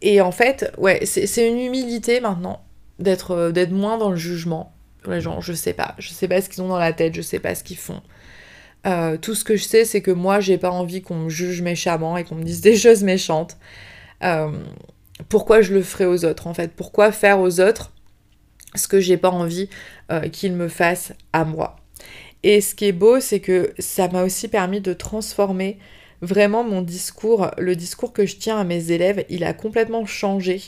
et en fait, ouais, c'est une humilité maintenant d'être euh, d'être moins dans le jugement. Les gens, je sais pas, je sais pas ce qu'ils ont dans la tête, je sais pas ce qu'ils font. tout ce que je sais, c'est que moi, j'ai pas envie qu'on me juge méchamment et qu'on me dise des [LAUGHS] choses méchantes. pourquoi je le ferai aux autres en fait? Pourquoi faire aux autres ce que j'ai pas envie qu'ils me fassent à moi? Et ce qui est beau, c'est que ça m'a aussi permis de transformer vraiment mon discours, le discours que je tiens à mes élèves, il a complètement changé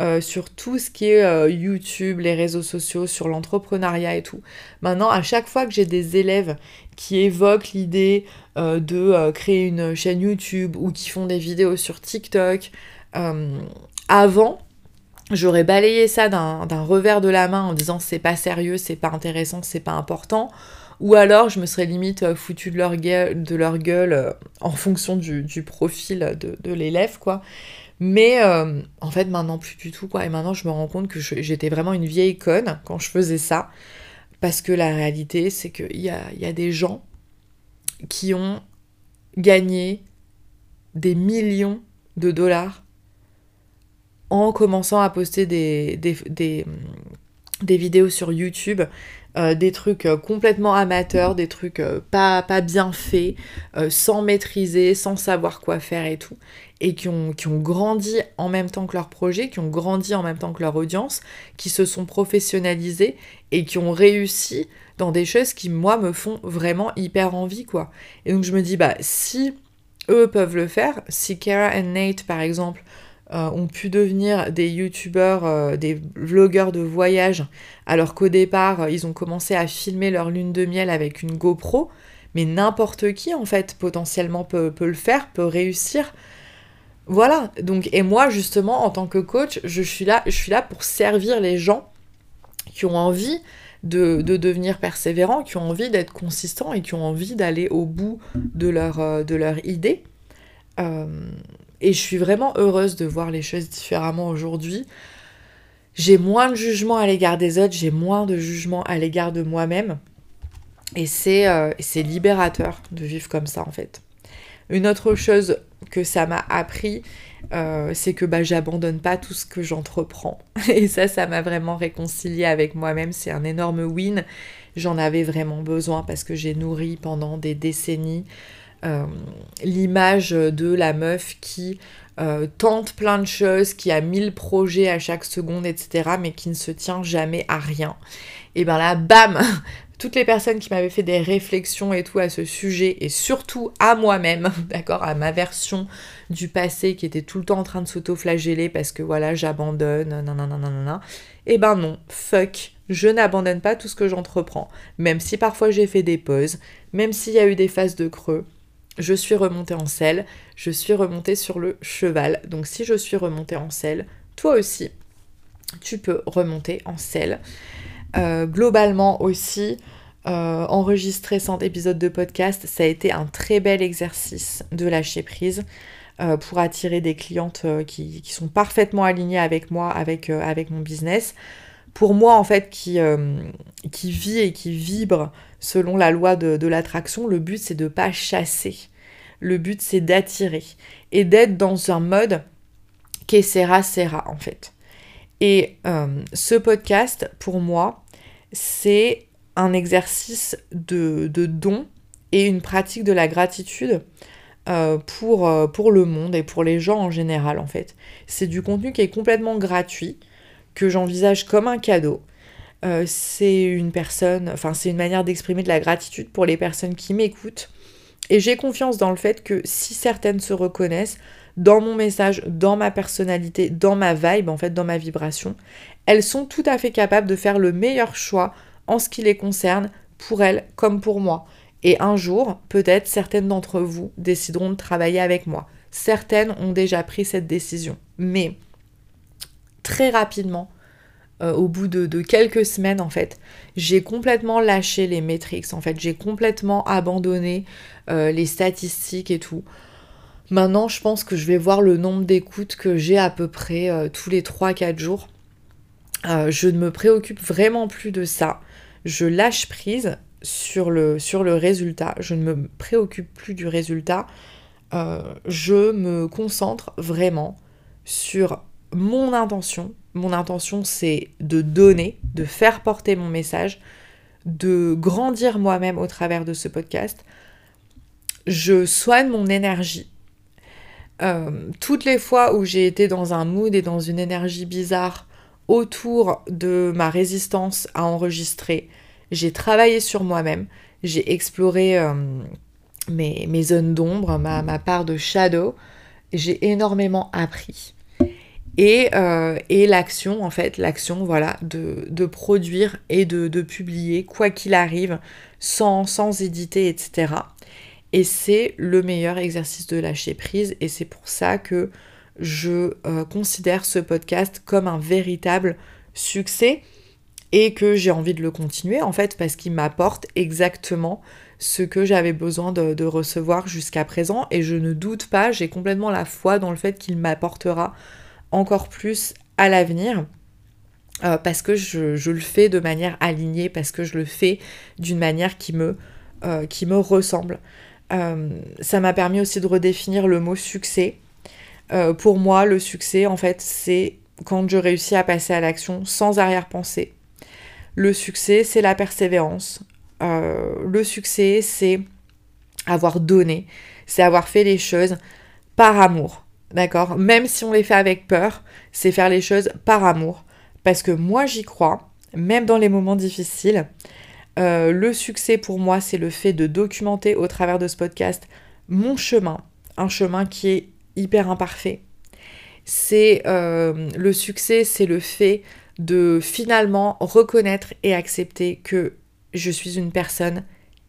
euh, sur tout ce qui est euh, YouTube, les réseaux sociaux, sur l'entrepreneuriat et tout. Maintenant, à chaque fois que j'ai des élèves qui évoquent l'idée euh, de créer une chaîne YouTube ou qui font des vidéos sur TikTok, avant, j'aurais balayé ça d'un revers de la main en disant c'est pas sérieux, c'est pas intéressant, c'est pas important. Ou alors je me serais limite euh, foutu de leur gueule, de leur euh, en fonction du, profil de, l'élève, quoi. Mais euh, en fait, maintenant, plus du tout, quoi. Et maintenant, je me rends compte que j'étais vraiment une vieille conne quand je faisais ça. Parce que la réalité, c'est qu'il y a, des gens qui ont gagner des millions de dollars en commençant à poster des, vidéos sur YouTube, euh, des trucs euh, complètement amateurs, des trucs euh, pas, pas bien faits, sans maîtriser, sans savoir quoi faire et tout, et qui ont, qui ont grandi en même temps que leur projet, qui ont grandi en même temps que leur audience, qui se sont professionnalisés et qui ont réussi dans des choses qui, moi, me font vraiment hyper envie, quoi. Et donc je me dis, bah, si eux peuvent le faire, si Kara et Nate, par exemple, euh, ont pu devenir des youtubeurs, euh, des vlogueurs de voyage, alors qu'au départ, euh, ils ont commencé à filmer leur lune de miel avec une GoPro, mais n'importe qui, en fait, potentiellement peut, le faire, peut réussir. Voilà, donc, et moi, justement, en tant que coach, je suis là, pour servir les gens qui ont envie de, de, devenir persévérants, qui ont envie d'être consistants et qui ont envie d'aller au bout de leur, de leur idée. Et je suis vraiment heureuse de voir les choses différemment aujourd'hui. J'ai moins de jugement à l'égard des autres, j'ai moins de jugement à l'égard de moi-même. Et euh, c'est libérateur de vivre comme ça en fait. Une autre chose que ça m'a appris, euh, c'est que bah, j'abandonne pas tout ce que j'entreprends. [LAUGHS] Et ça, ça m'a vraiment réconcilié avec moi-même. C'est un énorme win. J'en avais vraiment besoin parce que j'ai nourri pendant des décennies l'image de la meuf qui euh, tente plein de choses, qui a mille projets à chaque seconde, etc., mais qui ne se tient jamais à rien. Et ben là, bam [LAUGHS] Toutes les personnes qui m'avaient fait des réflexions et tout à ce sujet, et surtout à moi-même, [LAUGHS] d'accord, à ma version du passé qui était tout le temps en train de s'auto-flageller parce que voilà, j'abandonne, nanana, et ben non, fuck, je n'abandonne pas tout ce que j'entreprends. Même si parfois j'ai fait des pauses, même s'il y a eu des phases de creux, je suis remontée en selle, je suis remontée sur le cheval. Donc si je suis remontée en selle, toi aussi, tu peux remonter en selle. Euh, globalement aussi, euh, enregistrer 100 épisodes de podcast, ça a été un très bel exercice de lâcher prise euh, pour attirer des clientes qui, sont parfaitement alignées avec moi, avec, avec mon business. Pour moi, en fait, qui, qui vit et qui vibre selon la loi de, l'attraction, le but c'est de pas chasser. Le but c'est d'attirer et d'être dans un mode que sera sera en fait. Et euh, ce podcast, pour moi, c'est un exercice de, don et une pratique de la gratitude euh, pour, euh, pour le monde et pour les gens en général en fait. C'est du contenu qui est complètement gratuit, que j'envisage comme un cadeau euh, c'est une personne, enfin c'est une manière d'exprimer de la gratitude pour les personnes qui m'écoutent. Et j'ai confiance dans le fait que si certaines se reconnaissent dans mon message, dans ma personnalité, dans ma vibe, en fait, dans ma vibration, elles sont tout à fait capables de faire le meilleur choix en ce qui les concerne, pour elles comme pour moi. Et un jour, peut-être certaines d'entre vous décideront de travailler avec moi. Certaines ont déjà pris cette décision. Mais très rapidement, euh, au bout de, quelques semaines en fait, j'ai complètement lâché les métriques en fait, j'ai complètement abandonné euh, les statistiques et tout. Maintenant, je pense que je vais voir le nombre d'écoutes que j'ai à peu près euh, tous les 3-4 jours. je ne me préoccupe vraiment plus de ça. Je lâche prise sur le, sur le résultat. Je ne me préoccupe plus du résultat. je me concentre vraiment sur mon intention, mon intention, c'est de donner, de faire porter mon message, de grandir moi-même au travers de ce podcast. Je soigne mon énergie. Euh, toutes les fois où j'ai été dans un mood et dans une énergie bizarre autour de ma résistance à enregistrer, j'ai travaillé sur moi-même, j'ai exploré euh, mes, zones d'ombre, ma, ma part de shadow, j'ai énormément appris. Euh, et, l'action, en fait, l'action, voilà, de, produire et de, publier, quoi qu'il arrive, sans, éditer, etc. Et c'est le meilleur exercice de lâcher prise, et c'est pour ça que je euh, considère ce podcast comme un véritable succès et que j'ai envie de le continuer, en fait, parce qu'il m'apporte exactement ce que j'avais besoin de recevoir jusqu'à présent, et je ne doute pas, j'ai complètement la foi dans le fait qu'il m'apportera encore plus à l'avenir. Euh, parce que je, le fais de manière alignée, parce que je le fais d'une manière qui me, euh, qui me ressemble. ça m'a permis aussi de redéfinir le mot succès. pour moi, le succès, en fait, c'est quand je réussis à passer à l'action sans arrière-pensée. Le succès, c'est la persévérance. le succès, c'est avoir donné, c'est avoir fait les choses par amour. D'accord Même si on les fait avec peur, c'est faire les choses par amour. Parce que moi, j'y crois, même dans les moments difficiles. Euh, le succès pour moi, c'est le fait de documenter au travers de ce podcast mon chemin, un chemin qui est hyper imparfait. C'est euh, le succès, c'est le fait de finalement reconnaître et accepter que je suis une personne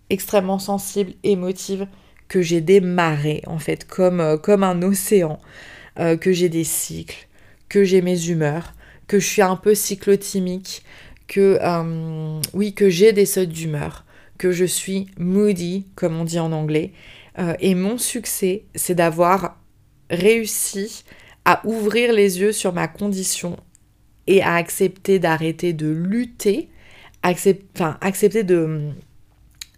extrêmement sensible, émotive, que j'ai des marées, en fait, comme, euh, comme un océan, euh, que j'ai des cycles, que j'ai mes humeurs, que je suis un peu cyclotimique, que, euh, oui, que j'ai des sautes d'humeur, que je suis moody, comme on dit en anglais. et mon succès, c'est d'avoir réussi à ouvrir les yeux sur ma condition et à accepter d'arrêter de lutter, enfin, accepter de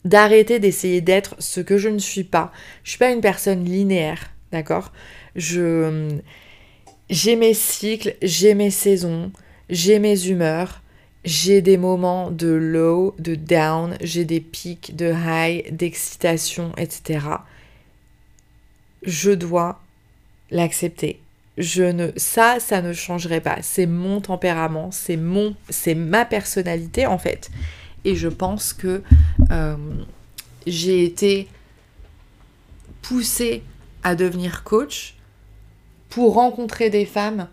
d'arrêter d'essayer d'être ce que je ne suis pas. Je suis pas une personne linéaire, d'accord? Je j'ai mes cycles, j'ai mes saisons, j'ai mes humeurs, j'ai des moments de low, de down, j'ai des pics de high, d'excitation, etc. Je dois l'accepter. Je ne ça ça ne changerait pas, c'est mon tempérament, c'est mon c'est ma personnalité en fait. Et je pense que euh, j'ai été poussée à devenir coach pour rencontrer des femmes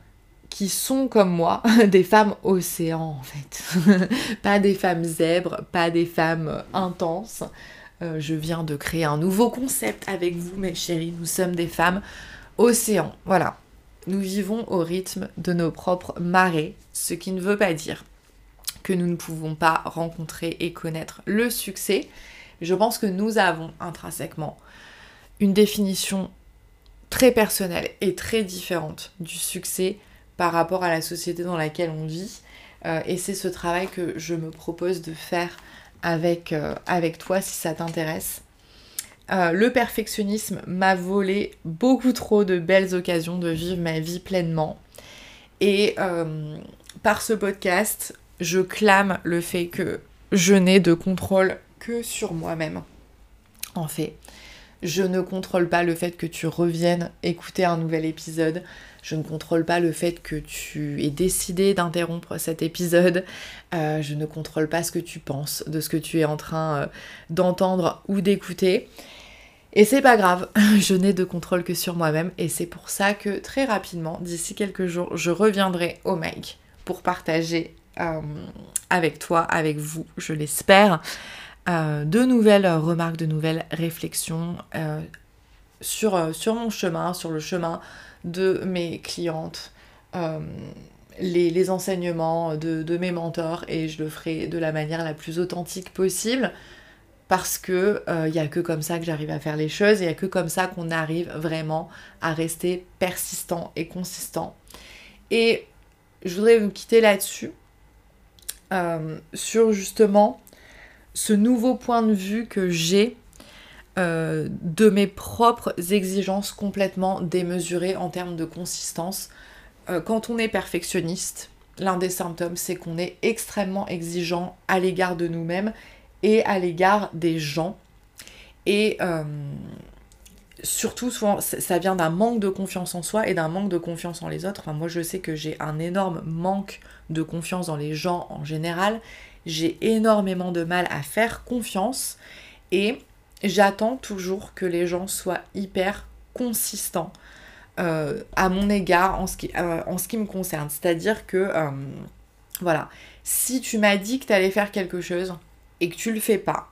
qui sont comme moi, [LAUGHS] des femmes océans en fait. [LAUGHS] pas des femmes zèbres, pas des femmes intenses. Euh, je viens de créer un nouveau concept avec vous, mes chéris. Nous sommes des femmes océans. Voilà. Nous vivons au rythme de nos propres marées, ce qui ne veut pas dire que nous ne pouvons pas rencontrer et connaître le succès. Je pense que nous avons intrinsèquement une définition très personnelle et très différente du succès par rapport à la société dans laquelle on vit. Euh, et c'est ce travail que je me propose de faire avec, euh, avec toi si ça t'intéresse. Euh, le perfectionnisme m'a volé beaucoup trop de belles occasions de vivre ma vie pleinement. Et par ce podcast, je clame le fait que je n'ai de contrôle que sur moi-même. En fait, je ne contrôle pas le fait que tu reviennes écouter un nouvel épisode. Je ne contrôle pas le fait que tu aies décidé d'interrompre cet épisode. Euh, je ne contrôle pas ce que tu penses de ce que tu es en train euh, d'entendre ou d'écouter. Et c'est pas grave, [LAUGHS] je n'ai de contrôle que sur moi-même. Et c'est pour ça que très rapidement, d'ici quelques jours, je reviendrai au mic pour partager euh, avec toi, avec vous, je l'espère. Euh, de nouvelles remarques, de nouvelles réflexions euh, sur, sur, mon chemin, sur le chemin de mes clientes, les, enseignements de, de, mes mentors et je le ferai de la manière la plus authentique possible parce que il n'y a que comme ça que j'arrive à faire les choses, il n'y a que comme ça qu'on arrive vraiment à rester persistant et consistant. Et je voudrais vous quitter là-dessus euh, sur justement ce nouveau point de vue que j'ai euh, de mes propres exigences complètement démesurées en termes de consistance. Euh, quand on est perfectionniste, l'un des symptômes, c'est qu'on est extrêmement exigeant à l'égard de nous-mêmes et à l'égard des gens. Et surtout, souvent, ça vient d'un manque de confiance en soi et d'un manque de confiance en les autres. Moi, je sais que j'ai un énorme manque de confiance dans les gens en général. J'ai énormément de mal à faire confiance et j'attends toujours que les gens soient hyper consistants euh, à mon égard en ce qui, euh, en ce qui me concerne. C'est-à-dire que, euh, voilà, si tu m'as dit que tu allais faire quelque chose et que tu le fais pas,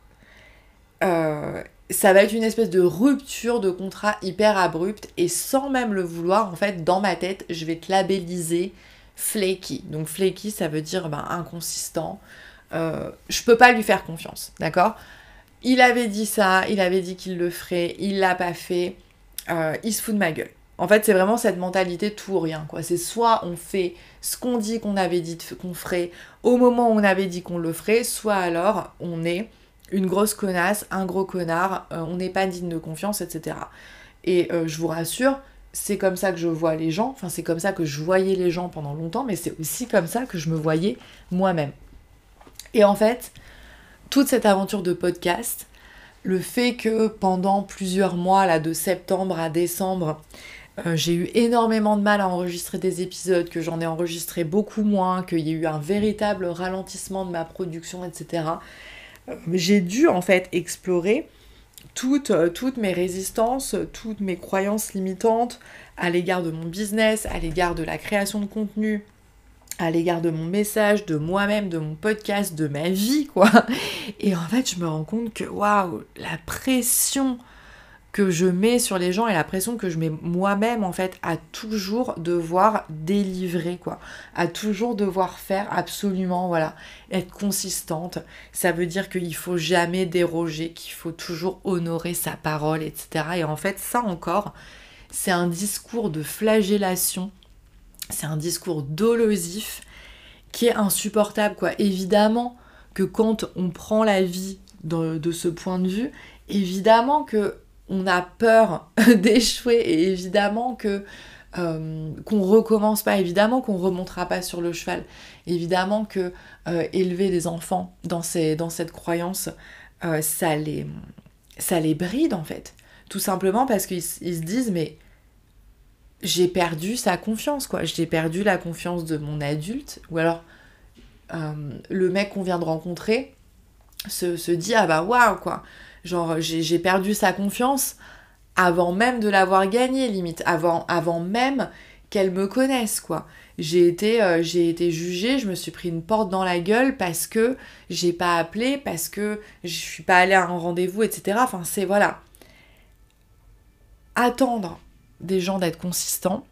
ça va être une espèce de rupture de contrat hyper abrupte et sans même le vouloir, en fait, dans ma tête, je vais te labelliser flaky. Donc flaky, ça veut dire ben, inconsistant. Euh, je peux pas lui faire confiance, d'accord? Il avait dit ça, il avait dit qu'il le ferait, il l'a pas fait, euh, il se fout de ma gueule. En fait, c'est vraiment cette mentalité tout ou rien, quoi. C'est soit on fait ce qu'on dit qu'on avait dit qu'on ferait au moment où on avait dit qu'on le ferait, soit alors on est une grosse connasse, un gros connard, on n'est pas digne de confiance, etc. Et je vous rassure, c'est comme ça que je vois les gens, enfin c'est comme ça que je voyais les gens pendant longtemps, mais c'est aussi comme ça que je me voyais moi-même. Et en fait, toute cette aventure de podcast, le fait que pendant plusieurs mois, là, de septembre à décembre, euh, j'ai eu énormément de mal à enregistrer des épisodes, que j'en ai enregistré beaucoup moins, qu'il y a eu un véritable ralentissement de ma production, etc. J'ai dû en fait explorer toutes, euh, toutes mes résistances, toutes mes croyances limitantes à l'égard de mon business, à l'égard de la création de contenu, à l'égard de mon message, de moi-même, de mon podcast, de ma vie, quoi. Et en fait, je me rends compte que, waouh, la pression que je mets sur les gens et la pression que je mets moi-même en fait à toujours devoir délivrer quoi, à toujours devoir faire absolument voilà, être consistante. Ça veut dire qu'il faut jamais déroger, qu'il faut toujours honorer sa parole, etc. Et en fait ça encore, c'est un discours de flagellation, c'est un discours dolosif qui est insupportable quoi. Évidemment que quand on prend la vie de, de ce point de vue, évidemment que on a peur [LAUGHS] d'échouer et évidemment que euh, qu'on recommence pas, évidemment qu'on remontera pas sur le cheval, évidemment que euh, élever des enfants dans, cette croyance, euh, ça, les, ça les bride en fait. Tout simplement parce qu'ils se disent mais j'ai perdu sa confiance quoi, j'ai perdu la confiance de mon adulte. Ou alors le mec qu'on vient de rencontrer se, se dit ah bah waouh quoi, Genre, j'ai perdu sa confiance avant même de l'avoir gagnée, limite, avant, même qu'elle me connaisse, quoi. J'ai été, euh, j'ai été jugée, je me suis pris une porte dans la gueule parce que j'ai pas appelé, parce que je suis pas allée à un rendez-vous, etc. Enfin, c'est voilà. Attendre des gens d'être consistants,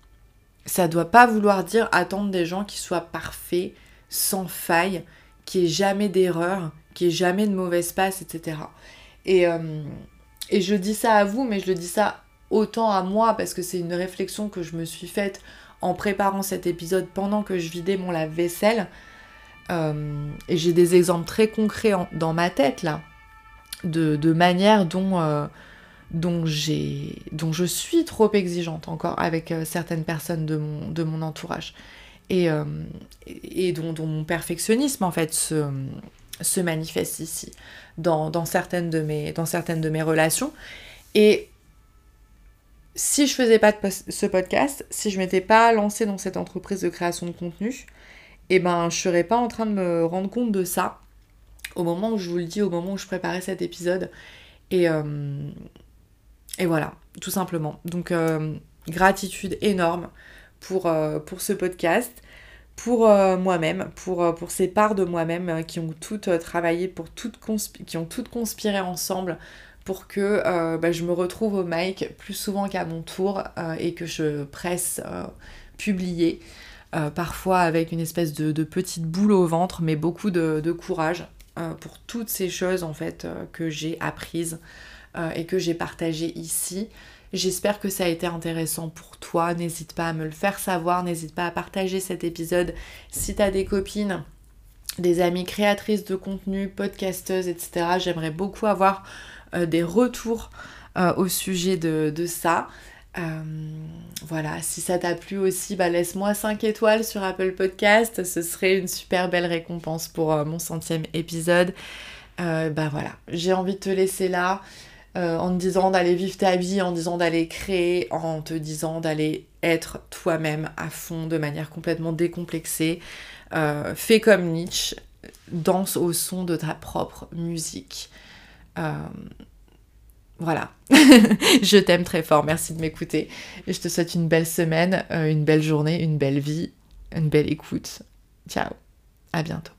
ça doit pas vouloir dire attendre des gens qui soient parfaits, sans faille, qui ait jamais d'erreur, qui ait jamais de mauvaise passe, etc. Euh, et, je dis ça à vous, mais je le dis ça autant à moi parce que c'est une réflexion que je me suis faite en préparant cet épisode pendant que je vidais mon lave-vaisselle. Euh, et j'ai des exemples très concrets dans ma tête là, de, manière dont, euh, dont, je suis trop exigeante encore avec certaines personnes de mon, de mon entourage. Et, et dont, dont, mon perfectionnisme en fait se, se manifeste ici dans, certaines de mes, relations. Et si je faisais pas ce podcast, si je m'étais pas lancée dans cette entreprise de création de contenu, eh ben je serais pas en train de me rendre compte de ça au moment où je vous le dis, au moment où je préparais cet épisode. Et, euh, et voilà, tout simplement. Donc euh, gratitude énorme pour, euh, pour ce podcast pour euh, moi-même, pour, euh, pour ces parts de moi-même euh, qui ont toutes travaillé, pour toutes qui ont toutes conspiré ensemble pour que bah, je me retrouve au mic plus souvent qu'à mon tour et que je presse publier, parfois avec une espèce de, petite boule au ventre, mais beaucoup de, de courage pour toutes ces choses en fait que j'ai apprises et que j'ai partagées ici. J'espère que ça a été intéressant pour toi. N'hésite pas à me le faire savoir. N'hésite pas à partager cet épisode si tu as des copines, des amies créatrices de contenu, podcasteuses, etc. J'aimerais beaucoup avoir euh, des retours euh, au sujet de, ça. Euh, voilà, si ça t'a plu aussi, bah laisse-moi 5 étoiles sur Apple Podcast. Ce serait une super belle récompense pour mon centième épisode. bah voilà, j'ai envie de te laisser là. Euh, en te disant d'aller vivre ta vie, en disant d'aller créer, en te disant d'aller être toi-même à fond de manière complètement décomplexée. Euh, fais comme Nietzsche, danse au son de ta propre musique. Euh, voilà, [LAUGHS] je t'aime très fort, merci de m'écouter. Je te souhaite une belle semaine, une belle journée, une belle vie, une belle écoute. Ciao, à bientôt.